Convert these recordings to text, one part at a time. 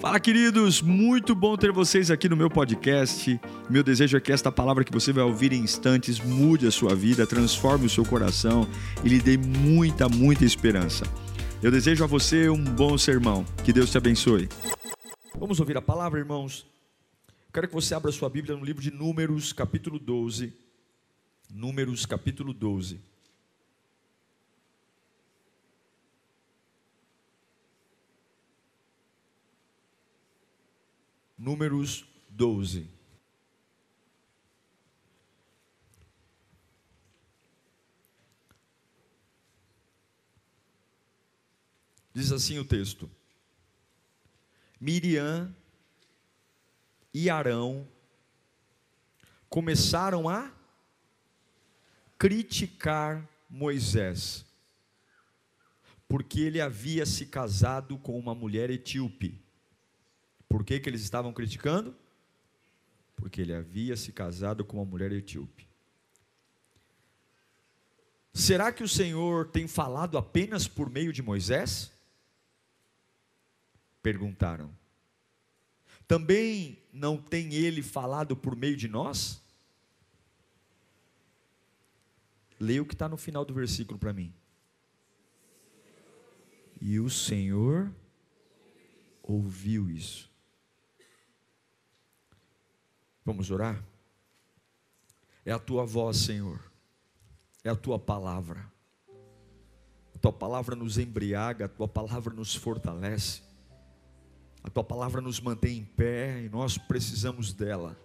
Fala, queridos! Muito bom ter vocês aqui no meu podcast. Meu desejo é que esta palavra que você vai ouvir em instantes mude a sua vida, transforme o seu coração e lhe dê muita, muita esperança. Eu desejo a você um bom sermão. Que Deus te abençoe. Vamos ouvir a palavra, irmãos? Quero que você abra sua Bíblia no livro de Números, capítulo 12. Números, capítulo 12. Números 12. Diz assim o texto: Miriam e Arão começaram a criticar Moisés, porque ele havia se casado com uma mulher etíope. Por que, que eles estavam criticando? Porque ele havia se casado com uma mulher etíope. Será que o Senhor tem falado apenas por meio de Moisés? Perguntaram. Também não tem ele falado por meio de nós? Leia o que está no final do versículo para mim. E o Senhor ouviu isso. Vamos orar? É a tua voz, Senhor, é a tua palavra. A tua palavra nos embriaga, a tua palavra nos fortalece, a tua palavra nos mantém em pé e nós precisamos dela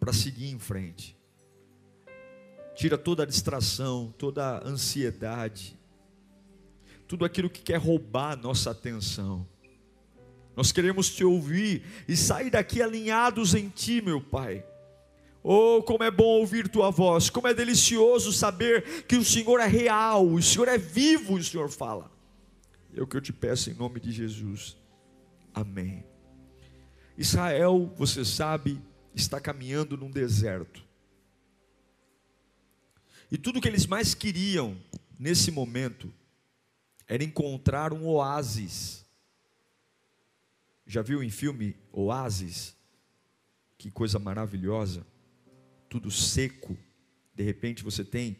para seguir em frente. Tira toda a distração, toda a ansiedade, tudo aquilo que quer roubar a nossa atenção. Nós queremos te ouvir e sair daqui alinhados em ti, meu Pai. Oh, como é bom ouvir tua voz, como é delicioso saber que o Senhor é real, o Senhor é vivo, o Senhor fala. É o que eu te peço em nome de Jesus. Amém. Israel, você sabe, está caminhando num deserto. E tudo que eles mais queriam nesse momento era encontrar um oásis já viu em filme Oásis? Que coisa maravilhosa. Tudo seco. De repente você tem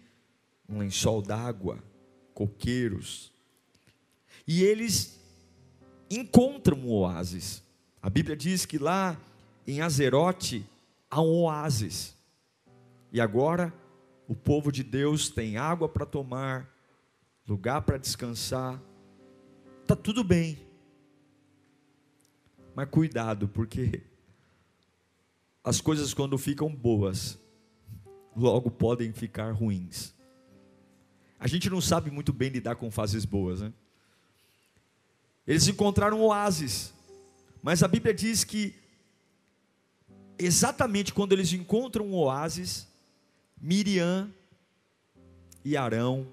um lençol d'água, coqueiros. E eles encontram um oásis. A Bíblia diz que lá em Azerote há um oásis. E agora o povo de Deus tem água para tomar, lugar para descansar. Está tudo bem. Mas cuidado, porque as coisas quando ficam boas, logo podem ficar ruins. A gente não sabe muito bem lidar com fases boas, né? Eles encontraram oásis, mas a Bíblia diz que exatamente quando eles encontram um oásis, Miriam e Arão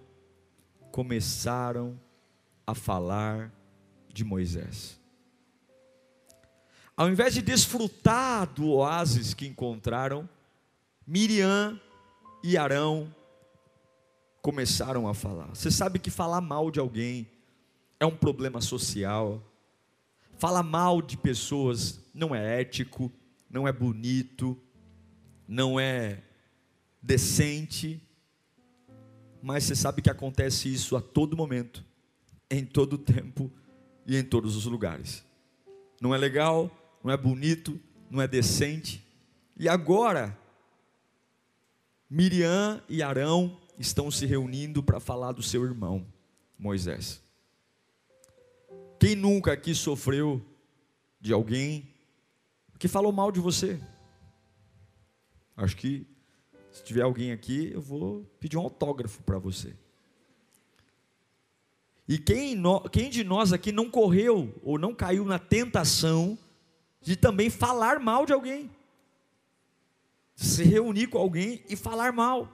começaram a falar de Moisés. Ao invés de desfrutar do oásis que encontraram, Miriam e Arão começaram a falar. Você sabe que falar mal de alguém é um problema social. Falar mal de pessoas não é ético, não é bonito, não é decente. Mas você sabe que acontece isso a todo momento, em todo tempo e em todos os lugares. Não é legal, não é bonito, não é decente. E agora, Miriam e Arão estão se reunindo para falar do seu irmão, Moisés. Quem nunca aqui sofreu de alguém que falou mal de você? Acho que se tiver alguém aqui, eu vou pedir um autógrafo para você. E quem, no, quem de nós aqui não correu ou não caiu na tentação de também falar mal de alguém. Se reunir com alguém e falar mal.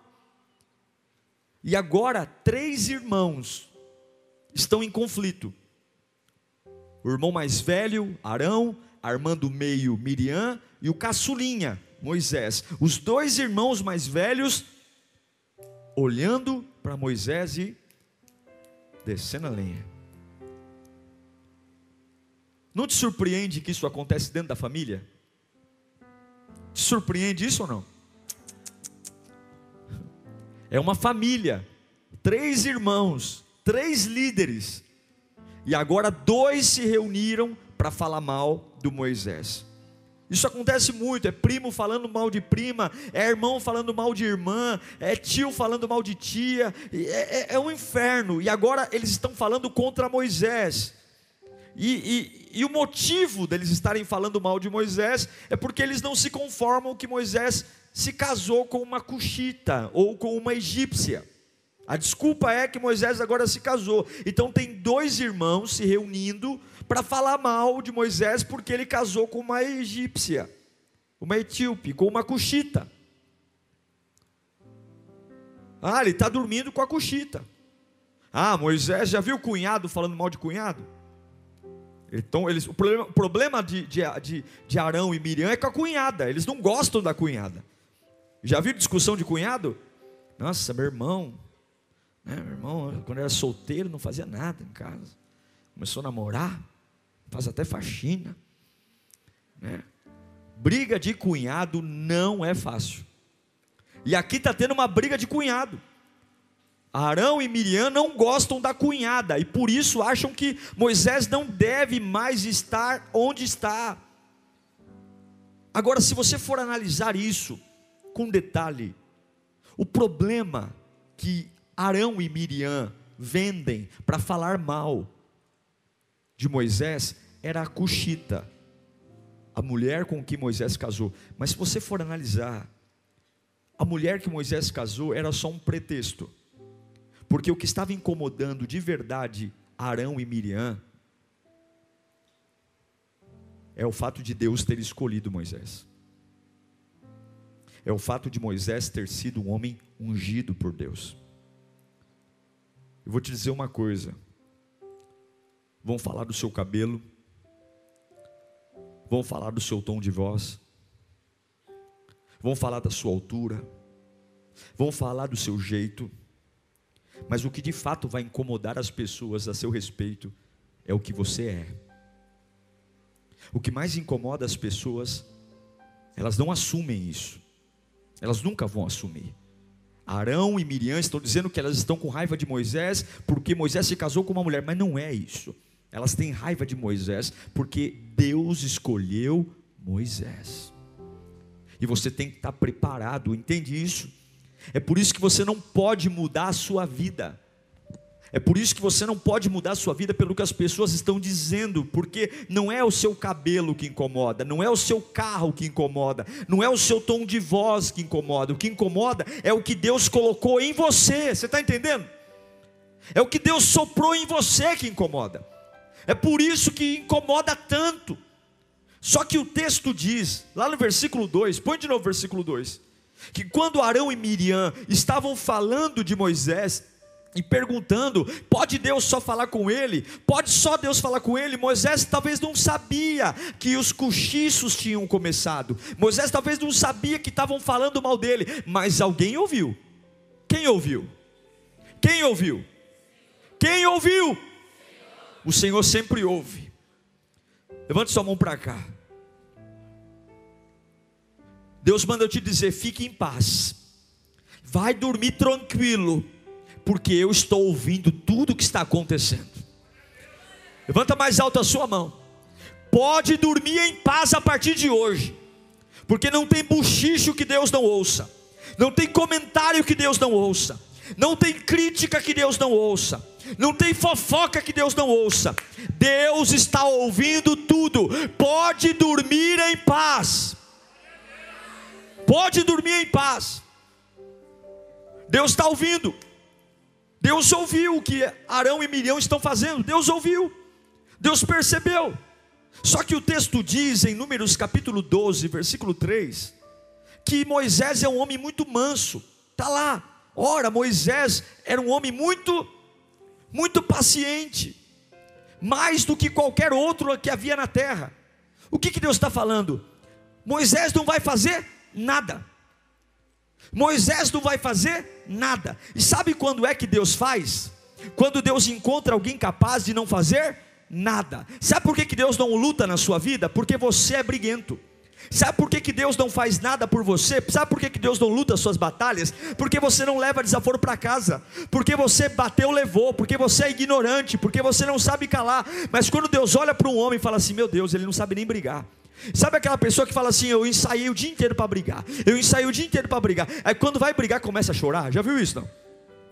E agora, três irmãos estão em conflito. O irmão mais velho, Arão, a irmã do meio, Miriam, e o caçulinha, Moisés. Os dois irmãos mais velhos olhando para Moisés e descendo a lenha. Não te surpreende que isso acontece dentro da família? Te surpreende isso ou não? É uma família, três irmãos, três líderes, e agora dois se reuniram para falar mal do Moisés. Isso acontece muito, é primo falando mal de prima, é irmão falando mal de irmã, é tio falando mal de tia, é, é, é um inferno, e agora eles estão falando contra Moisés. E, e, e, o motivo deles estarem falando mal de Moisés é porque eles não se conformam que Moisés se casou com uma cuxita ou com uma egípcia. A desculpa é que Moisés agora se casou. Então tem dois irmãos se reunindo para falar mal de Moisés porque ele casou com uma egípcia, uma etíope, com uma cuxita. Ah, ele está dormindo com a cuxita. Ah, Moisés já viu o cunhado falando mal de cunhado? Então, eles, o problema, problema de, de, de, de Arão e Miriam é com a cunhada, eles não gostam da cunhada. Já viu discussão de cunhado? Nossa, meu irmão, né, meu irmão, quando era solteiro, não fazia nada em casa. Começou a namorar, faz até faxina. Né? Briga de cunhado não é fácil. E aqui está tendo uma briga de cunhado. Arão e Miriam não gostam da cunhada e por isso acham que Moisés não deve mais estar onde está. Agora, se você for analisar isso com detalhe, o problema que Arão e Miriam vendem para falar mal de Moisés era a Cuxita, a mulher com que Moisés casou. Mas se você for analisar, a mulher que Moisés casou era só um pretexto. Porque o que estava incomodando de verdade Arão e Miriam é o fato de Deus ter escolhido Moisés. É o fato de Moisés ter sido um homem ungido por Deus. Eu vou te dizer uma coisa. Vão falar do seu cabelo, vão falar do seu tom de voz, vão falar da sua altura, vão falar do seu jeito, mas o que de fato vai incomodar as pessoas a seu respeito é o que você é. O que mais incomoda as pessoas, elas não assumem isso. Elas nunca vão assumir. Arão e Miriam estão dizendo que elas estão com raiva de Moisés porque Moisés se casou com uma mulher, mas não é isso. Elas têm raiva de Moisés porque Deus escolheu Moisés. E você tem que estar preparado, entende isso? É por isso que você não pode mudar a sua vida. É por isso que você não pode mudar a sua vida pelo que as pessoas estão dizendo, porque não é o seu cabelo que incomoda, não é o seu carro que incomoda, não é o seu tom de voz que incomoda. O que incomoda é o que Deus colocou em você. Você está entendendo? É o que Deus soprou em você que incomoda. É por isso que incomoda tanto. Só que o texto diz, lá no versículo 2, põe de novo o versículo 2 que quando Arão e Miriam estavam falando de Moisés, e perguntando: pode Deus só falar com ele? Pode só Deus falar com ele? Moisés talvez não sabia que os cochichos tinham começado. Moisés talvez não sabia que estavam falando mal dele, mas alguém ouviu. Quem ouviu? Quem ouviu? Quem ouviu? O Senhor sempre ouve. Levante sua mão para cá. Deus manda eu te dizer: fique em paz, vai dormir tranquilo, porque eu estou ouvindo tudo o que está acontecendo. Levanta mais alto a sua mão. Pode dormir em paz a partir de hoje, porque não tem buchicho que Deus não ouça, não tem comentário que Deus não ouça, não tem crítica que Deus não ouça, não tem fofoca que Deus não ouça. Deus está ouvindo tudo. Pode dormir em paz. Pode dormir em paz. Deus está ouvindo. Deus ouviu o que Arão e Miriam estão fazendo. Deus ouviu. Deus percebeu. Só que o texto diz em Números capítulo 12, versículo 3, que Moisés é um homem muito manso. Está lá. Ora, Moisés era um homem muito, muito paciente. Mais do que qualquer outro que havia na terra. O que, que Deus está falando? Moisés não vai fazer nada. Moisés não vai fazer nada. E sabe quando é que Deus faz? Quando Deus encontra alguém capaz de não fazer nada. Sabe por que, que Deus não luta na sua vida? Porque você é briguento. Sabe por que, que Deus não faz nada por você? Sabe por que, que Deus não luta as suas batalhas? Porque você não leva desaforo para casa, porque você bateu, levou, porque você é ignorante, porque você não sabe calar. Mas quando Deus olha para um homem e fala assim: Meu Deus, ele não sabe nem brigar. Sabe aquela pessoa que fala assim: Eu ensaiei o dia inteiro para brigar, eu ensaiei o dia inteiro para brigar. Aí quando vai brigar, começa a chorar. Já viu isso? Não?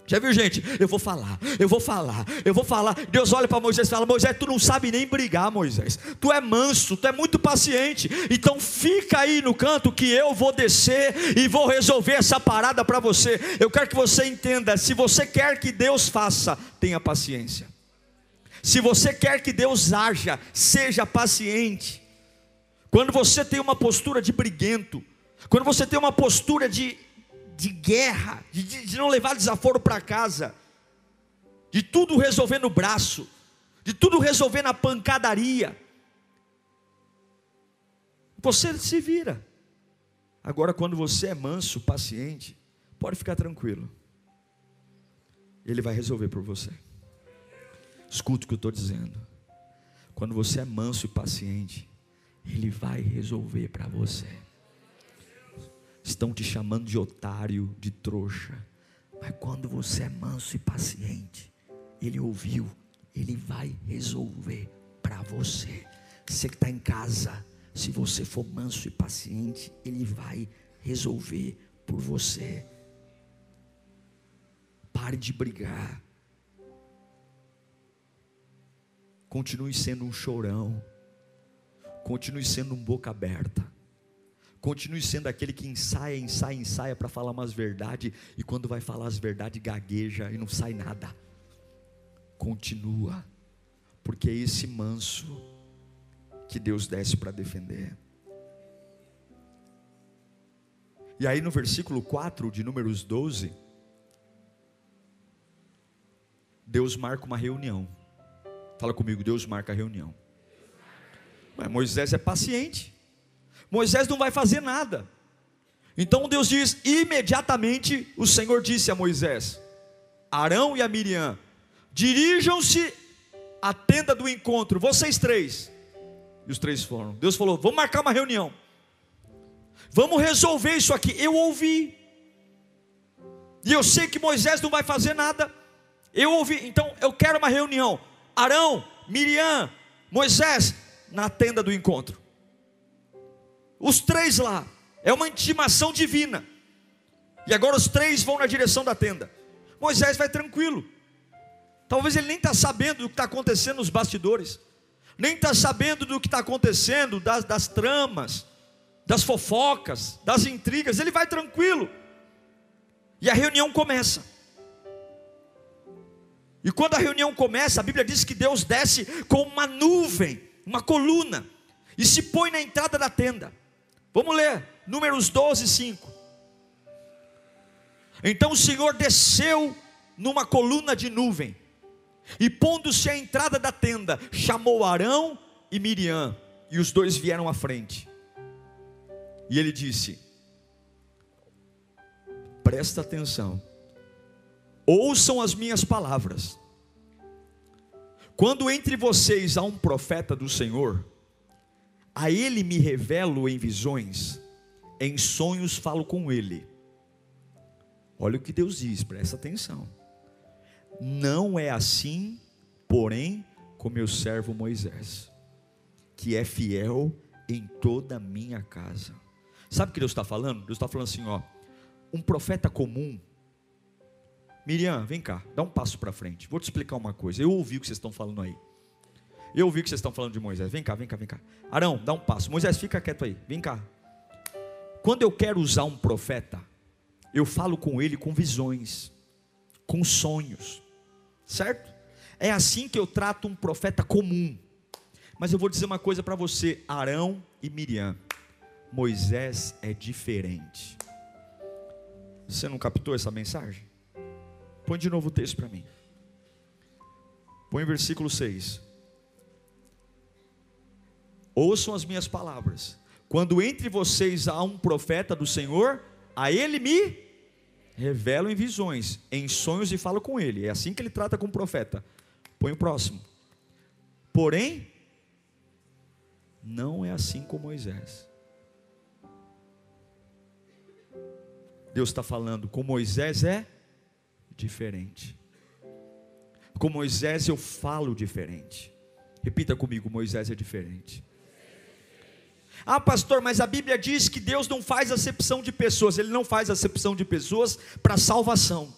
Já viu, gente? Eu vou falar, eu vou falar, eu vou falar. Deus olha para Moisés e fala: Moisés, tu não sabe nem brigar, Moisés. Tu é manso, tu é muito paciente. Então fica aí no canto que eu vou descer e vou resolver essa parada para você. Eu quero que você entenda: se você quer que Deus faça, tenha paciência. Se você quer que Deus haja, seja paciente. Quando você tem uma postura de briguento, quando você tem uma postura de de guerra, de, de não levar desaforo para casa, de tudo resolver no braço, de tudo resolver na pancadaria. Você se vira. Agora, quando você é manso, paciente, pode ficar tranquilo. Ele vai resolver por você. Escuta o que eu estou dizendo. Quando você é manso e paciente, Ele vai resolver para você estão te chamando de otário, de trouxa. Mas quando você é manso e paciente, Ele ouviu, Ele vai resolver para você. Você que está em casa, se você for manso e paciente, Ele vai resolver por você. Pare de brigar. Continue sendo um chorão. Continue sendo um boca aberta. Continue sendo aquele que ensaia, ensaia, ensaia para falar umas verdades e quando vai falar as verdades gagueja e não sai nada. Continua, porque é esse manso que Deus desce para defender. E aí no versículo 4 de Números 12, Deus marca uma reunião. Fala comigo, Deus marca a reunião. Mas Moisés é paciente. Moisés não vai fazer nada. Então Deus diz: imediatamente o Senhor disse a Moisés, Arão e a Miriam: dirijam-se à tenda do encontro, vocês três. E os três foram. Deus falou: vamos marcar uma reunião. Vamos resolver isso aqui. Eu ouvi. E eu sei que Moisés não vai fazer nada. Eu ouvi. Então eu quero uma reunião. Arão, Miriam, Moisés, na tenda do encontro. Os três lá. É uma intimação divina. E agora os três vão na direção da tenda. Moisés vai tranquilo. Talvez ele nem está sabendo do que está acontecendo nos bastidores. Nem está sabendo do que está acontecendo, das, das tramas, das fofocas, das intrigas. Ele vai tranquilo. E a reunião começa. E quando a reunião começa, a Bíblia diz que Deus desce com uma nuvem, uma coluna, e se põe na entrada da tenda. Vamos ler, Números 12, 5. Então o Senhor desceu numa coluna de nuvem, e pondo-se à entrada da tenda, chamou Arão e Miriam, e os dois vieram à frente. E ele disse: Presta atenção, ouçam as minhas palavras. Quando entre vocês há um profeta do Senhor, a ele me revelo em visões, em sonhos falo com ele. Olha o que Deus diz, presta atenção. Não é assim, porém, com meu servo Moisés, que é fiel em toda a minha casa. Sabe o que Deus está falando? Deus está falando assim, ó, um profeta comum. Miriam, vem cá, dá um passo para frente. Vou te explicar uma coisa. Eu ouvi o que vocês estão falando aí. Eu ouvi que vocês estão falando de Moisés. Vem cá, vem cá, vem cá. Arão, dá um passo. Moisés, fica quieto aí. Vem cá. Quando eu quero usar um profeta, eu falo com ele com visões, com sonhos. Certo? É assim que eu trato um profeta comum. Mas eu vou dizer uma coisa para você, Arão e Miriam. Moisés é diferente. Você não captou essa mensagem? Põe de novo o texto para mim. Põe versículo 6. Ouçam as minhas palavras. Quando entre vocês há um profeta do Senhor, a ele me revelo em visões, em sonhos e falo com ele. É assim que ele trata com o profeta. Põe o próximo. Porém, não é assim com Moisés. Deus está falando, com Moisés é diferente. Com Moisés eu falo diferente. Repita comigo: Moisés é diferente. Ah, pastor, mas a Bíblia diz que Deus não faz acepção de pessoas, Ele não faz acepção de pessoas para salvação.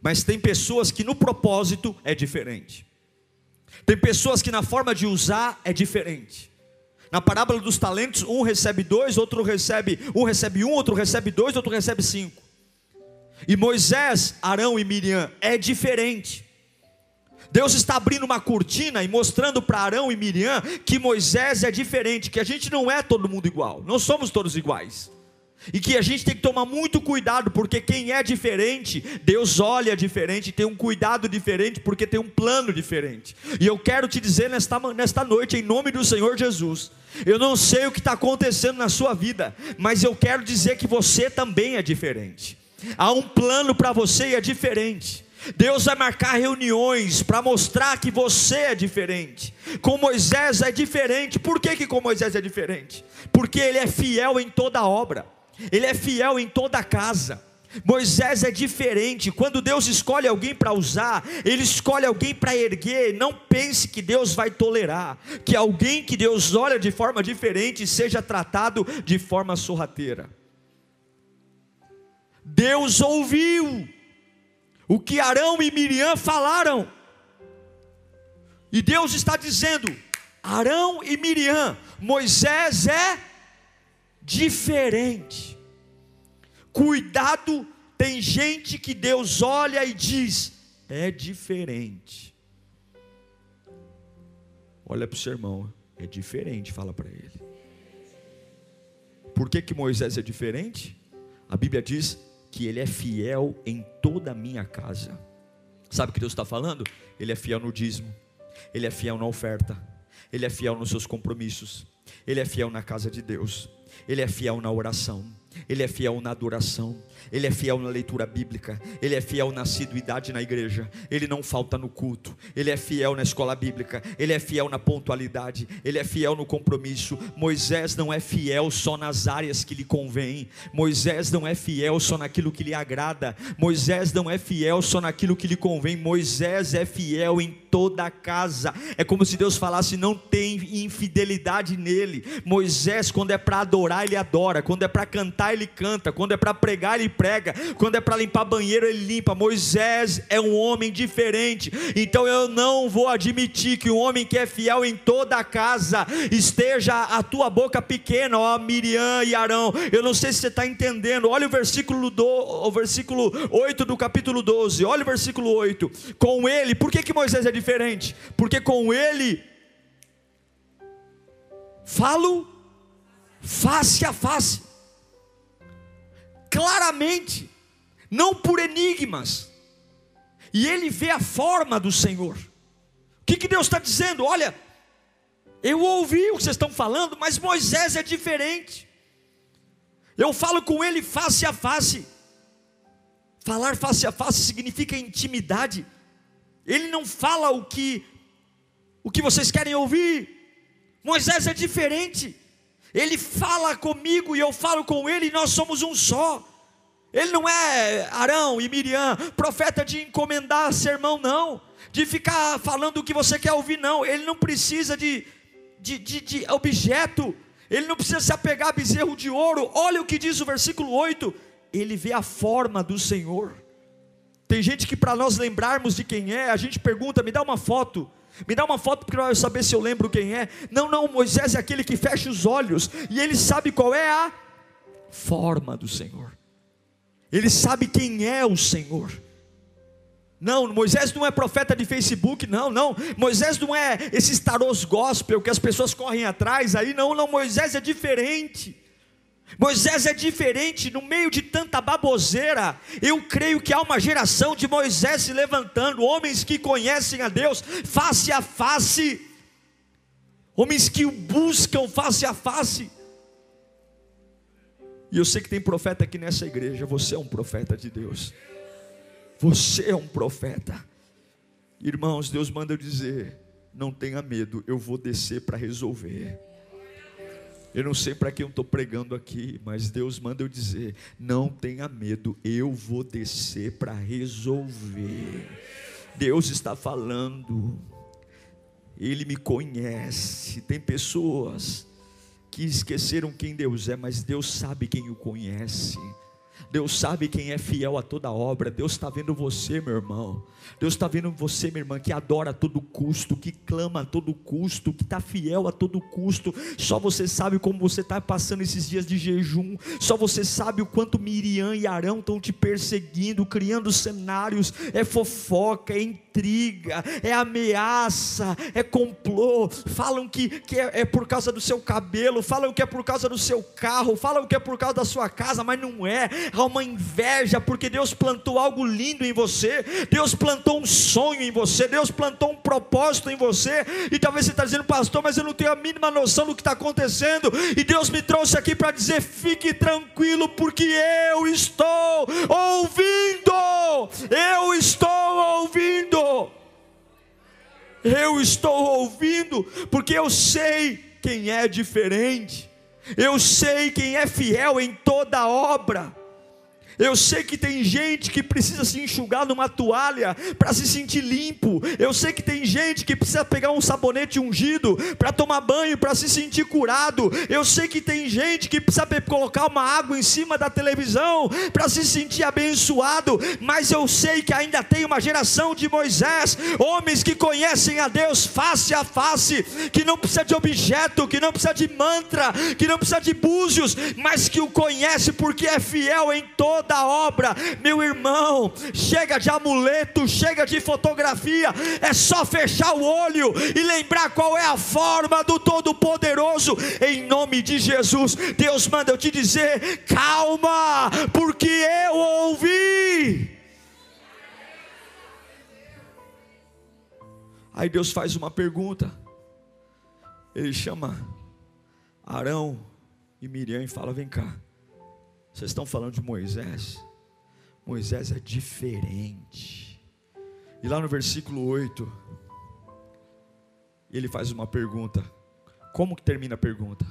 Mas tem pessoas que no propósito é diferente, tem pessoas que na forma de usar é diferente. Na parábola dos talentos, um recebe dois, outro recebe, um recebe um, outro recebe dois, outro recebe cinco. E Moisés, Arão e Miriam é diferente. Deus está abrindo uma cortina e mostrando para Arão e Miriam que Moisés é diferente, que a gente não é todo mundo igual, não somos todos iguais. E que a gente tem que tomar muito cuidado, porque quem é diferente, Deus olha diferente, tem um cuidado diferente, porque tem um plano diferente. E eu quero te dizer nesta, nesta noite, em nome do Senhor Jesus, eu não sei o que está acontecendo na sua vida, mas eu quero dizer que você também é diferente. Há um plano para você e é diferente. Deus vai marcar reuniões para mostrar que você é diferente. Com Moisés é diferente. Por que, que com Moisés é diferente? Porque ele é fiel em toda obra, ele é fiel em toda casa. Moisés é diferente. Quando Deus escolhe alguém para usar, Ele escolhe alguém para erguer. Não pense que Deus vai tolerar que alguém que Deus olha de forma diferente seja tratado de forma sorrateira. Deus ouviu o que Arão e Miriam falaram. E Deus está dizendo: Arão e Miriam, Moisés é diferente. Cuidado, tem gente que Deus olha e diz: é diferente. Olha para o seu irmão, é diferente, fala para ele. Por que, que Moisés é diferente? A Bíblia diz: que Ele é fiel em toda a minha casa. Sabe o que Deus está falando? Ele é fiel no dízimo, Ele é fiel na oferta, Ele é fiel nos seus compromissos, Ele é fiel na casa de Deus, Ele é fiel na oração. Ele é fiel na adoração, ele é fiel na leitura bíblica, ele é fiel na assiduidade na igreja, ele não falta no culto, ele é fiel na escola bíblica, ele é fiel na pontualidade, ele é fiel no compromisso. Moisés não é fiel só nas áreas que lhe convém, Moisés não é fiel só naquilo que lhe agrada, Moisés não é fiel só naquilo que lhe convém, Moisés é fiel em toda a casa. É como se Deus falasse: não tem infidelidade nele. Moisés, quando é para adorar, ele adora, quando é para cantar, ele canta, quando é para pregar, ele prega, quando é para limpar banheiro, ele limpa. Moisés é um homem diferente, então eu não vou admitir que um homem que é fiel em toda a casa esteja a tua boca pequena, ó Miriam e Arão. Eu não sei se você está entendendo. Olha o versículo, do, o versículo 8 do capítulo 12. Olha o versículo 8. Com ele, por que, que Moisés é diferente? Porque com ele falo face a face claramente, não por enigmas, e ele vê a forma do Senhor. O que, que Deus está dizendo? Olha, eu ouvi o que vocês estão falando, mas Moisés é diferente. Eu falo com ele face a face. Falar face a face significa intimidade. Ele não fala o que o que vocês querem ouvir. Moisés é diferente. Ele fala comigo e eu falo com ele, e nós somos um só. Ele não é Arão e Miriam, profeta de encomendar sermão, não, de ficar falando o que você quer ouvir, não. Ele não precisa de, de, de, de objeto, ele não precisa se apegar a bezerro de ouro. Olha o que diz o versículo 8: ele vê a forma do Senhor. Tem gente que, para nós lembrarmos de quem é, a gente pergunta, me dá uma foto. Me dá uma foto para eu saber se eu lembro quem é. Não, não, Moisés é aquele que fecha os olhos e ele sabe qual é a forma do Senhor. Ele sabe quem é o Senhor. Não, Moisés não é profeta de Facebook, não, não. Moisés não é esses tarôs gospel que as pessoas correm atrás aí, não, não. Moisés é diferente. Moisés é diferente, no meio de tanta baboseira, eu creio que há uma geração de Moisés se levantando, homens que conhecem a Deus face a face, homens que o buscam face a face. E eu sei que tem profeta aqui nessa igreja, você é um profeta de Deus, você é um profeta. Irmãos, Deus manda eu dizer: não tenha medo, eu vou descer para resolver. Eu não sei para quem eu estou pregando aqui, mas Deus manda eu dizer: não tenha medo, eu vou descer para resolver. Deus está falando, Ele me conhece. Tem pessoas que esqueceram quem Deus é, mas Deus sabe quem o conhece. Deus sabe quem é fiel a toda obra. Deus está vendo você, meu irmão. Deus está vendo você, minha irmã, que adora a todo custo, que clama a todo custo, que está fiel a todo custo. Só você sabe como você está passando esses dias de jejum. Só você sabe o quanto Miriam e Arão estão te perseguindo, criando cenários. É fofoca, é intriga, é ameaça, é complô. Falam que, que é, é por causa do seu cabelo, falam que é por causa do seu carro, falam que é por causa da sua casa, mas não é. Há uma inveja, porque Deus plantou algo lindo em você. Deus plantou um sonho em você, Deus plantou um propósito em você, e talvez você está dizendo, pastor, mas eu não tenho a mínima noção do que está acontecendo, e Deus me trouxe aqui para dizer: fique tranquilo, porque eu estou ouvindo, eu estou ouvindo, eu estou ouvindo, porque eu sei quem é diferente, eu sei quem é fiel em toda obra. Eu sei que tem gente que precisa se enxugar numa toalha para se sentir limpo. Eu sei que tem gente que precisa pegar um sabonete ungido para tomar banho, para se sentir curado. Eu sei que tem gente que precisa colocar uma água em cima da televisão para se sentir abençoado. Mas eu sei que ainda tem uma geração de Moisés, homens que conhecem a Deus face a face, que não precisa de objeto, que não precisa de mantra, que não precisa de búzios, mas que o conhece porque é fiel em todo da obra, meu irmão, chega de amuleto, chega de fotografia, é só fechar o olho e lembrar qual é a forma do Todo-Poderoso, em nome de Jesus. Deus manda eu te dizer: calma, porque eu ouvi. Aí Deus faz uma pergunta, ele chama Arão e Miriam e fala: vem cá. Vocês estão falando de Moisés? Moisés é diferente. E lá no versículo 8, ele faz uma pergunta. Como que termina a pergunta?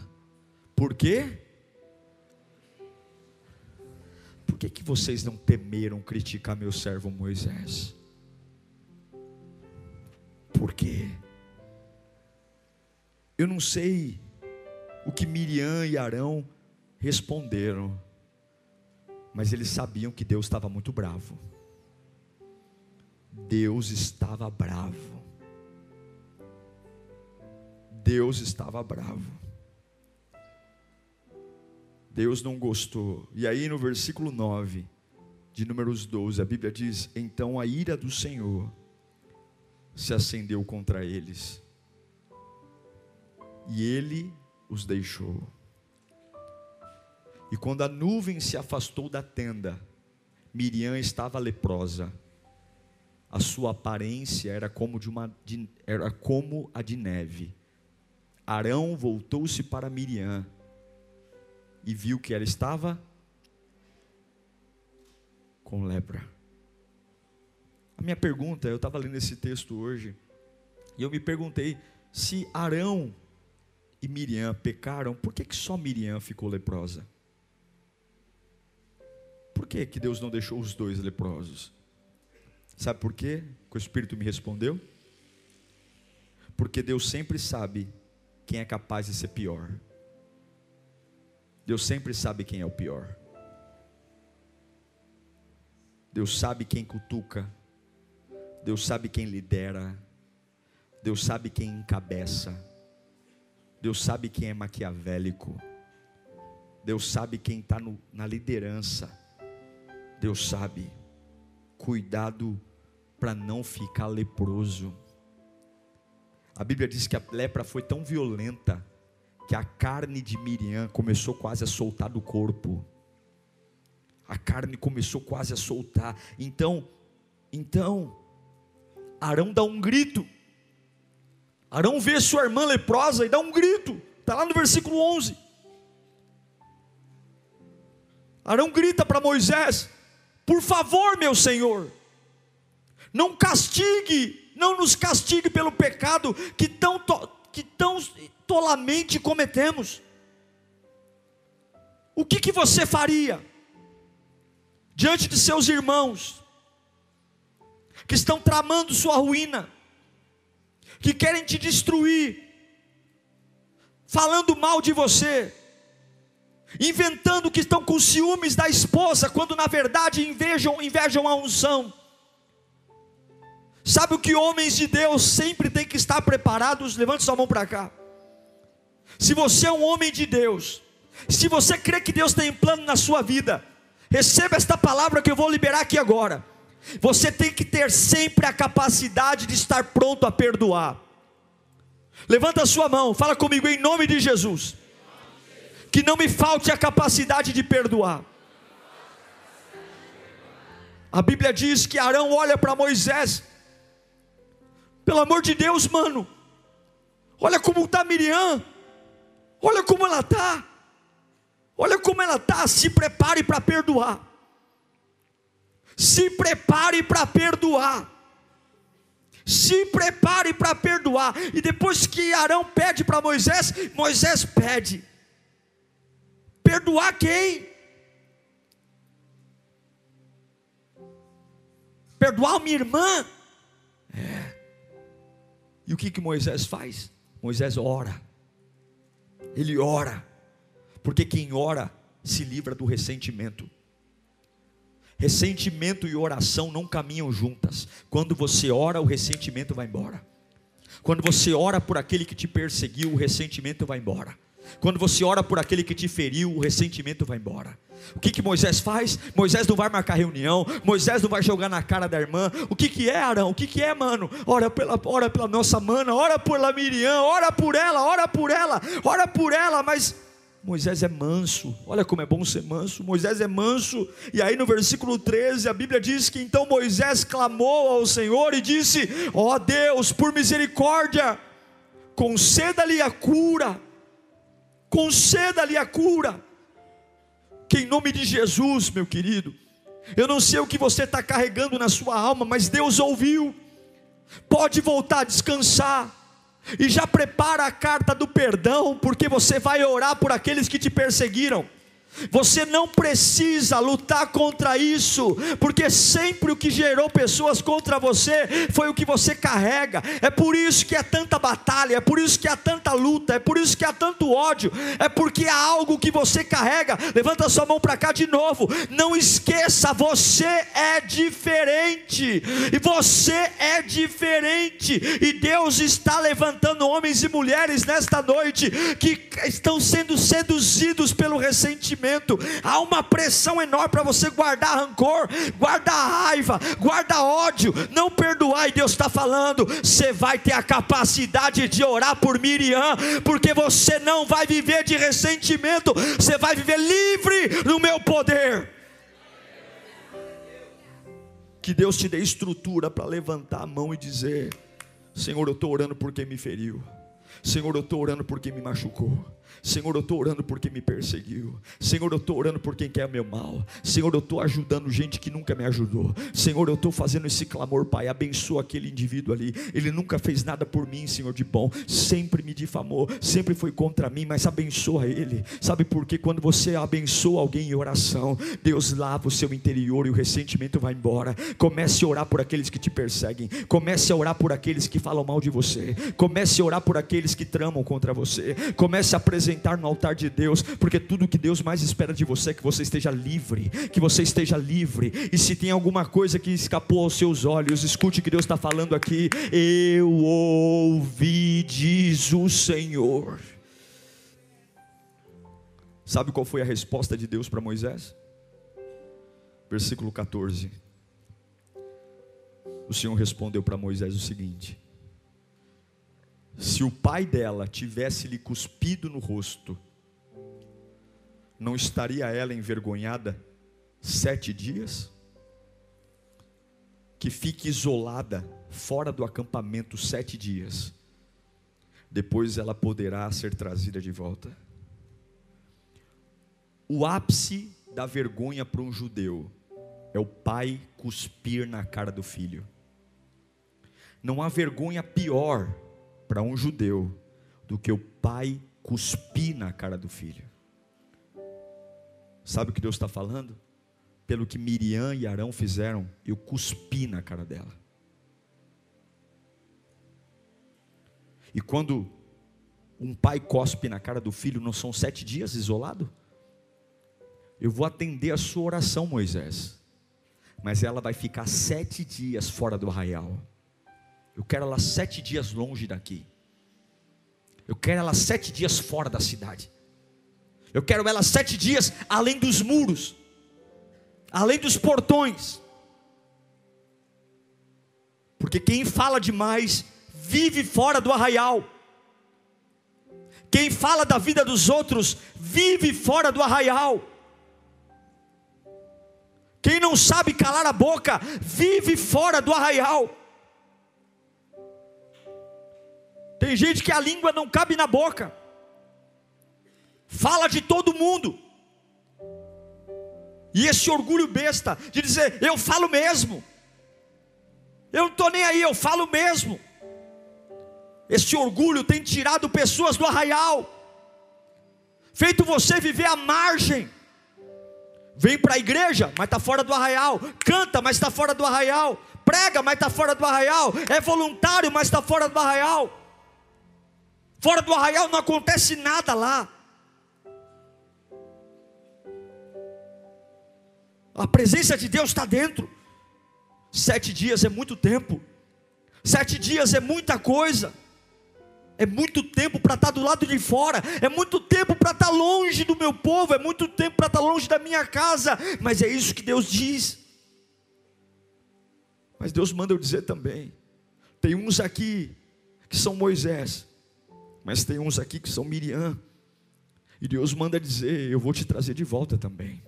Por quê? Por que, que vocês não temeram criticar meu servo Moisés? Por quê? Eu não sei o que Miriam e Arão responderam, mas eles sabiam que Deus estava muito bravo. Deus estava bravo. Deus estava bravo. Deus não gostou. E aí no versículo 9, de Números 12, a Bíblia diz: Então a ira do Senhor se acendeu contra eles, e ele os deixou. E quando a nuvem se afastou da tenda, Miriam estava leprosa. A sua aparência era como, de uma, de, era como a de neve. Arão voltou-se para Miriam e viu que ela estava com lepra. A minha pergunta, eu estava lendo esse texto hoje, e eu me perguntei se Arão e Miriam pecaram, por que, que só Miriam ficou leprosa? Por que, que Deus não deixou os dois leprosos? Sabe por quê? Que o Espírito me respondeu? Porque Deus sempre sabe quem é capaz de ser pior. Deus sempre sabe quem é o pior. Deus sabe quem cutuca. Deus sabe quem lidera. Deus sabe quem encabeça. Deus sabe quem é maquiavélico. Deus sabe quem está na liderança. Deus sabe, cuidado para não ficar leproso. A Bíblia diz que a lepra foi tão violenta que a carne de Miriam começou quase a soltar do corpo. A carne começou quase a soltar. Então, então, Arão dá um grito. Arão vê sua irmã leprosa e dá um grito. Está lá no versículo 11. Arão grita para Moisés: por favor, meu Senhor, não castigue não nos castigue pelo pecado que tão, que tão tolamente cometemos. O que, que você faria diante de seus irmãos que estão tramando sua ruína, que querem te destruir, falando mal de você, inventando que estão com ciúmes da esposa, quando na verdade invejam, invejam a unção. Sabe o que homens de Deus sempre têm que estar preparados? Levante sua mão para cá. Se você é um homem de Deus, se você crê que Deus tem plano na sua vida, receba esta palavra que eu vou liberar aqui agora. Você tem que ter sempre a capacidade de estar pronto a perdoar. Levanta a sua mão, fala comigo em nome de Jesus. Que não me falte a capacidade de perdoar. A Bíblia diz que Arão olha para Moisés. Pelo amor de Deus, mano. Olha como está Miriam. Olha como ela está. Olha como ela está. Se prepare para perdoar. Se prepare para perdoar. Se prepare para perdoar. E depois que Arão pede para Moisés, Moisés pede: Perdoar quem? Perdoar minha irmã? É. E o que, que Moisés faz? Moisés ora ele ora, porque quem ora se livra do ressentimento. Ressentimento e oração não caminham juntas. Quando você ora, o ressentimento vai embora. Quando você ora por aquele que te perseguiu, o ressentimento vai embora. Quando você ora por aquele que te feriu, o ressentimento vai embora. O que, que Moisés faz? Moisés não vai marcar reunião, Moisés não vai jogar na cara da irmã. O que, que é, Arão? O que, que é, mano? Ora pela, ora pela nossa mana, ora por la Miriam, ora por ela, ora por ela, ora por ela, mas Moisés é manso, olha como é bom ser manso. Moisés é manso, e aí no versículo 13 a Bíblia diz que então Moisés clamou ao Senhor e disse: Ó oh Deus, por misericórdia, conceda-lhe a cura, conceda-lhe a cura que em nome de Jesus, meu querido, eu não sei o que você está carregando na sua alma, mas Deus ouviu. Pode voltar a descansar. E já prepara a carta do perdão, porque você vai orar por aqueles que te perseguiram. Você não precisa lutar contra isso, porque sempre o que gerou pessoas contra você foi o que você carrega. É por isso que há tanta batalha, é por isso que há tanta luta, é por isso que há tanto ódio, é porque há algo que você carrega. Levanta sua mão para cá de novo. Não esqueça, você é diferente. E você é diferente. E Deus está levantando homens e mulheres nesta noite que estão sendo seduzidos pelo ressentimento há uma pressão enorme para você guardar rancor, guardar raiva, guardar ódio, não perdoar. E Deus está falando: você vai ter a capacidade de orar por Miriam, porque você não vai viver de ressentimento, você vai viver livre no meu poder. Que Deus te dê estrutura para levantar a mão e dizer: Senhor, eu estou orando por quem me feriu. Senhor, eu estou orando por quem me machucou. Senhor, eu estou orando porque me perseguiu. Senhor, eu estou orando por quem quer meu mal. Senhor, eu estou ajudando gente que nunca me ajudou. Senhor, eu estou fazendo esse clamor, Pai. Abençoa aquele indivíduo ali. Ele nunca fez nada por mim, Senhor, de bom. Sempre me difamou, sempre foi contra mim, mas abençoa ele. Sabe por quê? Quando você abençoa alguém em oração, Deus lava o seu interior e o ressentimento vai embora. Comece a orar por aqueles que te perseguem. Comece a orar por aqueles que falam mal de você. Comece a orar por aqueles que tramam contra você. Comece a apresentar apresentar no altar de Deus, porque tudo que Deus mais espera de você é que você esteja livre, que você esteja livre. E se tem alguma coisa que escapou aos seus olhos, escute o que Deus está falando aqui. Eu ouvi, diz o Senhor. Sabe qual foi a resposta de Deus para Moisés? Versículo 14. O Senhor respondeu para Moisés o seguinte: se o pai dela tivesse lhe cuspido no rosto, não estaria ela envergonhada sete dias? Que fique isolada fora do acampamento sete dias, depois ela poderá ser trazida de volta. O ápice da vergonha para um judeu é o pai cuspir na cara do filho. Não há vergonha pior para um judeu do que o pai cuspir na cara do filho. Sabe o que Deus está falando? Pelo que Miriam e Arão fizeram, eu cuspi na cara dela. E quando um pai cospe na cara do filho, não são sete dias isolado? Eu vou atender a sua oração, Moisés, mas ela vai ficar sete dias fora do arraial. Eu quero ela sete dias longe daqui. Eu quero ela sete dias fora da cidade. Eu quero ela sete dias além dos muros, além dos portões. Porque quem fala demais vive fora do arraial. Quem fala da vida dos outros vive fora do arraial. Quem não sabe calar a boca vive fora do arraial. Tem gente que a língua não cabe na boca, fala de todo mundo, e esse orgulho besta de dizer, eu falo mesmo, eu não estou nem aí, eu falo mesmo. Esse orgulho tem tirado pessoas do arraial, feito você viver à margem. Vem para a igreja, mas está fora do arraial. Canta, mas está fora do arraial. Prega, mas está fora do arraial. É voluntário, mas está fora do arraial. Fora do arraial não acontece nada lá. A presença de Deus está dentro. Sete dias é muito tempo. Sete dias é muita coisa. É muito tempo para estar tá do lado de fora, é muito tempo para estar tá longe do meu povo, é muito tempo para estar tá longe da minha casa, mas é isso que Deus diz. Mas Deus manda eu dizer também: tem uns aqui que são Moisés, mas tem uns aqui que são Miriam, e Deus manda dizer: eu vou te trazer de volta também,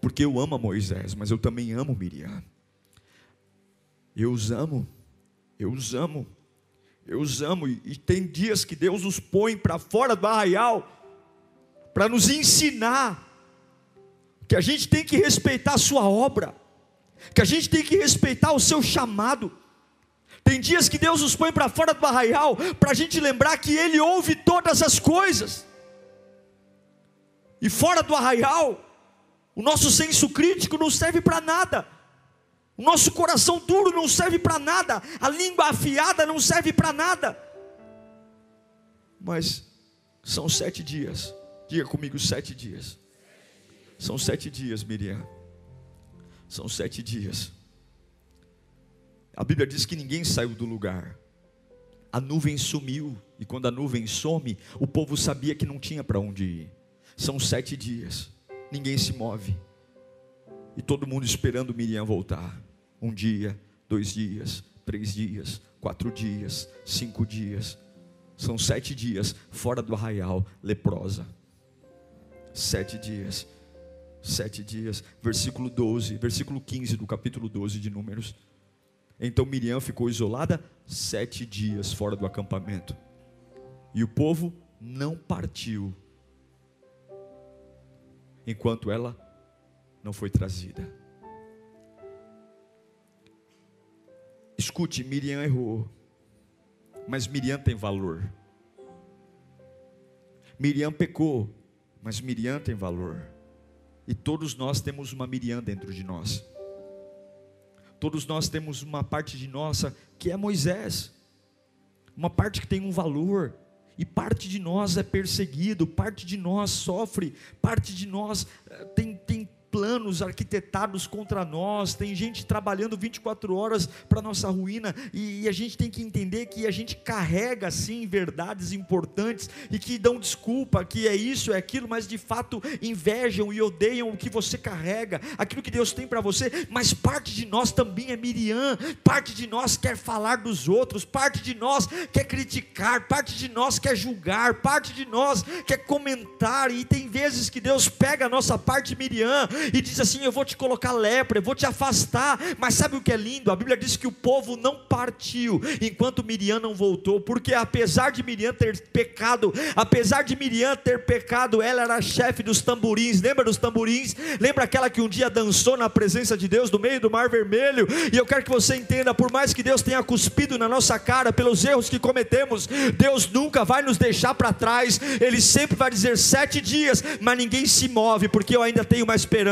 porque eu amo Moisés, mas eu também amo Miriam. Eu os amo, eu os amo. Eu os amo e tem dias que Deus nos põe para fora do arraial para nos ensinar que a gente tem que respeitar a sua obra, que a gente tem que respeitar o seu chamado. Tem dias que Deus nos põe para fora do arraial para a gente lembrar que Ele ouve todas as coisas. E fora do arraial, o nosso senso crítico não serve para nada. O nosso coração duro não serve para nada, a língua afiada não serve para nada. Mas são sete dias, diga comigo, sete dias. São sete dias, Miriam. São sete dias. A Bíblia diz que ninguém saiu do lugar. A nuvem sumiu, e quando a nuvem some, o povo sabia que não tinha para onde ir. São sete dias, ninguém se move, e todo mundo esperando Miriam voltar. Um dia, dois dias, três dias, quatro dias, cinco dias. São sete dias fora do arraial, leprosa. Sete dias. Sete dias. Versículo 12, versículo 15 do capítulo 12 de Números. Então Miriam ficou isolada sete dias fora do acampamento. E o povo não partiu enquanto ela não foi trazida. Escute, Miriam errou, mas Miriam tem valor. Miriam pecou, mas Miriam tem valor. E todos nós temos uma Miriam dentro de nós. Todos nós temos uma parte de nossa que é Moisés, uma parte que tem um valor, e parte de nós é perseguido, parte de nós sofre, parte de nós eh, tem, tem planos arquitetados contra nós, tem gente trabalhando 24 horas para nossa ruína, e, e, a gente tem que entender que a gente carrega sim verdades importantes e que dão desculpa, que é isso, é aquilo, mas de fato invejam e odeiam o que você carrega, aquilo que Deus tem para você, mas parte de nós também é Miriam, parte de nós quer falar dos outros, parte de nós quer criticar, parte de nós quer julgar, parte de nós quer comentar, e tem vezes que Deus pega a nossa parte Miriam e diz assim: Eu vou te colocar lepra, eu vou te afastar. Mas sabe o que é lindo? A Bíblia diz que o povo não partiu enquanto Miriam não voltou, porque apesar de Miriam ter pecado, apesar de Miriam ter pecado, ela era chefe dos tamborins. Lembra dos tamborins? Lembra aquela que um dia dançou na presença de Deus no meio do Mar Vermelho? E eu quero que você entenda: por mais que Deus tenha cuspido na nossa cara pelos erros que cometemos, Deus nunca vai nos deixar para trás, Ele sempre vai dizer sete dias, mas ninguém se move, porque eu ainda tenho uma esperança.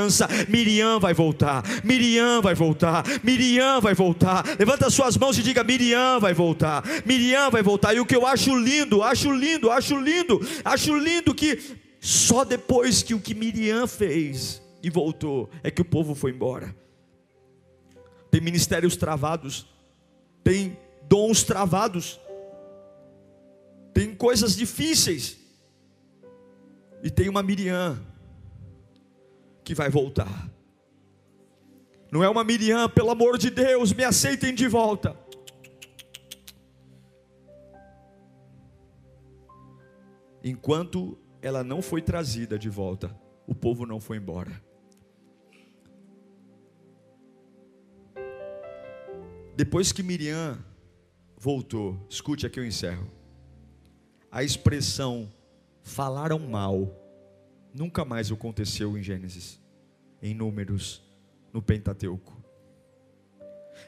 Miriam vai voltar, Miriam vai voltar, Miriam vai voltar. Levanta suas mãos e diga: Miriam vai voltar, Miriam vai voltar. E o que eu acho lindo, acho lindo, acho lindo, acho lindo que só depois que o que Miriam fez e voltou é que o povo foi embora. Tem ministérios travados, tem dons travados, tem coisas difíceis, e tem uma Miriam que vai voltar. Não é uma Miriam, pelo amor de Deus, me aceitem de volta. Enquanto ela não foi trazida de volta, o povo não foi embora. Depois que Miriam voltou, escute aqui eu encerro. A expressão falaram mal nunca mais aconteceu em Gênesis, em Números, no Pentateuco.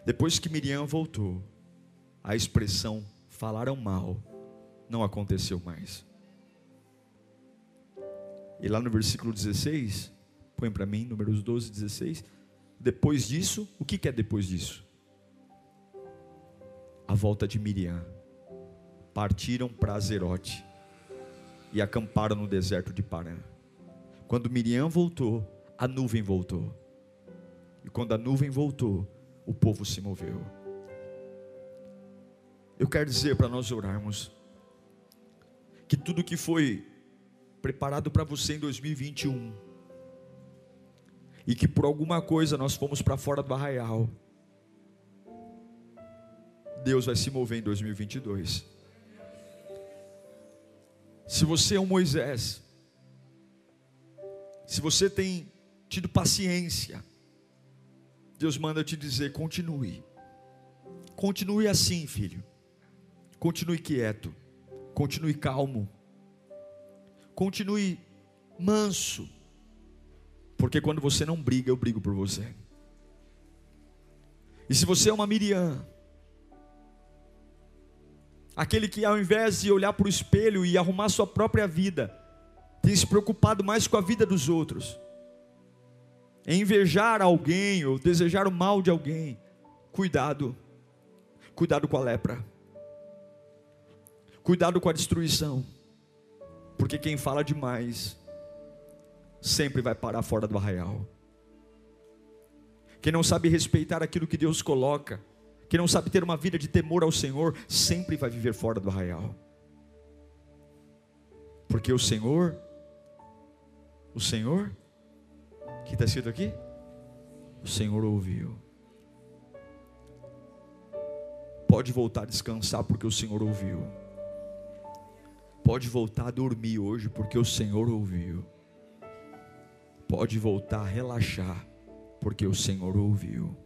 Depois que Miriam voltou, a expressão falaram mal não aconteceu mais. E lá no versículo 16, põe para mim, números 12, 16. Depois disso, o que, que é depois disso? A volta de Miriam. Partiram para Azerote e acamparam no deserto de Parã. Quando Miriam voltou, a nuvem voltou. E quando a nuvem voltou, o povo se moveu. Eu quero dizer para nós orarmos que tudo que foi preparado para você em 2021 e que por alguma coisa nós fomos para fora do arraial, Deus vai se mover em 2022. Se você é um Moisés, se você tem tido paciência, Deus manda te dizer: continue. Continue assim, filho. Continue quieto. Continue calmo. Continue manso. Porque quando você não briga, eu brigo por você. E se você é uma Miriam, aquele que ao invés de olhar para o espelho e arrumar sua própria vida, tem se preocupado mais com a vida dos outros, em invejar alguém ou desejar o mal de alguém, cuidado, cuidado com a lepra, cuidado com a destruição, porque quem fala demais sempre vai parar fora do arraial. Quem não sabe respeitar aquilo que Deus coloca, quem não sabe ter uma vida de temor ao Senhor, sempre vai viver fora do arraial. Porque o Senhor o Senhor, que está escrito aqui? O Senhor ouviu. Pode voltar a descansar porque o Senhor ouviu. Pode voltar a dormir hoje porque o Senhor ouviu. Pode voltar a relaxar porque o Senhor ouviu.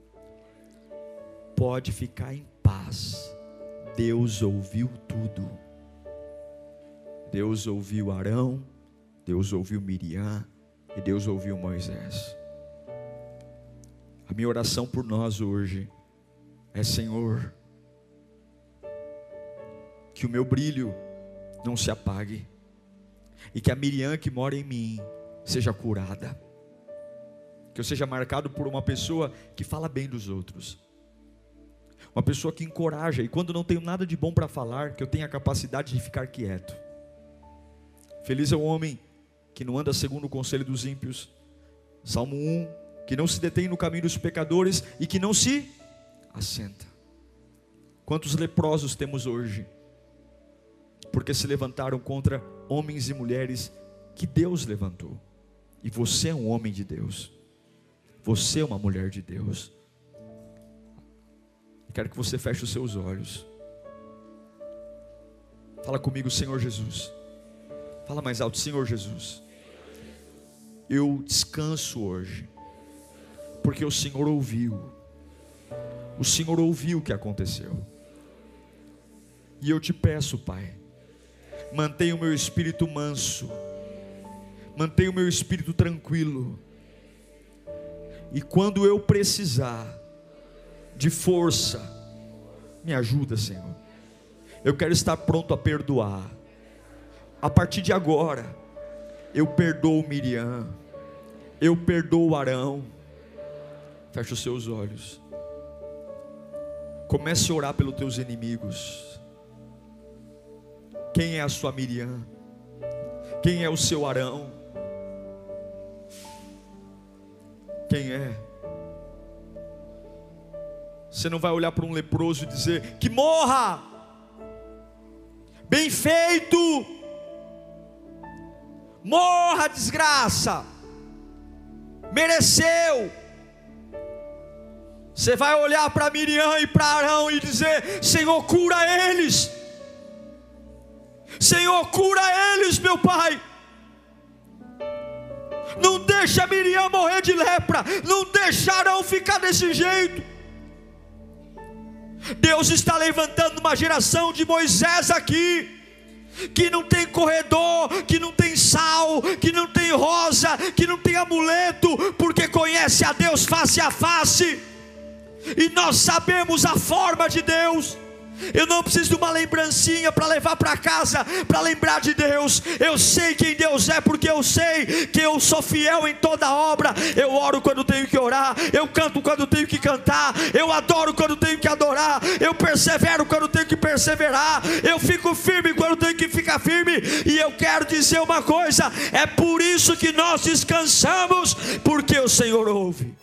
Pode ficar em paz. Deus ouviu tudo. Deus ouviu Arão, Deus ouviu Miriam e Deus ouviu Moisés. A minha oração por nós hoje é: Senhor, que o meu brilho não se apague e que a Miriam que mora em mim seja curada. Que eu seja marcado por uma pessoa que fala bem dos outros. Uma pessoa que encoraja e quando não tenho nada de bom para falar, que eu tenha a capacidade de ficar quieto. Feliz é o homem que não anda segundo o conselho dos ímpios. Salmo 1, que não se detém no caminho dos pecadores e que não se assenta. Quantos leprosos temos hoje? Porque se levantaram contra homens e mulheres que Deus levantou. E você é um homem de Deus. Você é uma mulher de Deus. Quero que você feche os seus olhos. Fala comigo, Senhor Jesus. Fala mais alto, Senhor Jesus eu descanso hoje porque o Senhor ouviu. O Senhor ouviu o que aconteceu. E eu te peço, Pai, mantenha o meu espírito manso, mantenha o meu espírito tranquilo. E quando eu precisar de força, me ajuda, Senhor. Eu quero estar pronto a perdoar. A partir de agora, eu perdoo Miriam, eu perdoo Arão. Feche os seus olhos. Comece a orar pelos teus inimigos. Quem é a sua Miriam? Quem é o seu Arão? Quem é? Você não vai olhar para um leproso e dizer: Que morra! Bem feito! Morra, desgraça! Mereceu! Você vai olhar para Miriam e para Arão e dizer: Senhor, cura eles! Senhor, cura eles, meu Pai! Não deixa Miriam morrer de lepra, não deixarão ficar desse jeito. Deus está levantando uma geração de Moisés aqui, que não tem corredor, que não tem sal, que não tem rosa, que não tem amuleto, porque conhece a Deus face a face, e nós sabemos a forma de Deus. Eu não preciso de uma lembrancinha para levar para casa, para lembrar de Deus. Eu sei quem Deus é, porque eu sei que eu sou fiel em toda obra. Eu oro quando tenho que orar, eu canto quando tenho que cantar, eu adoro quando tenho que adorar, eu persevero quando tenho que perseverar, eu fico firme quando tenho que ficar firme. E eu quero dizer uma coisa: é por isso que nós descansamos, porque o Senhor ouve.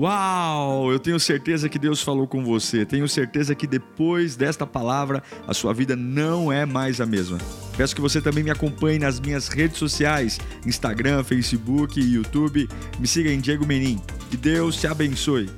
Uau! Eu tenho certeza que Deus falou com você. Tenho certeza que depois desta palavra a sua vida não é mais a mesma. Peço que você também me acompanhe nas minhas redes sociais: Instagram, Facebook e YouTube. Me siga em Diego Menin. Que Deus te abençoe.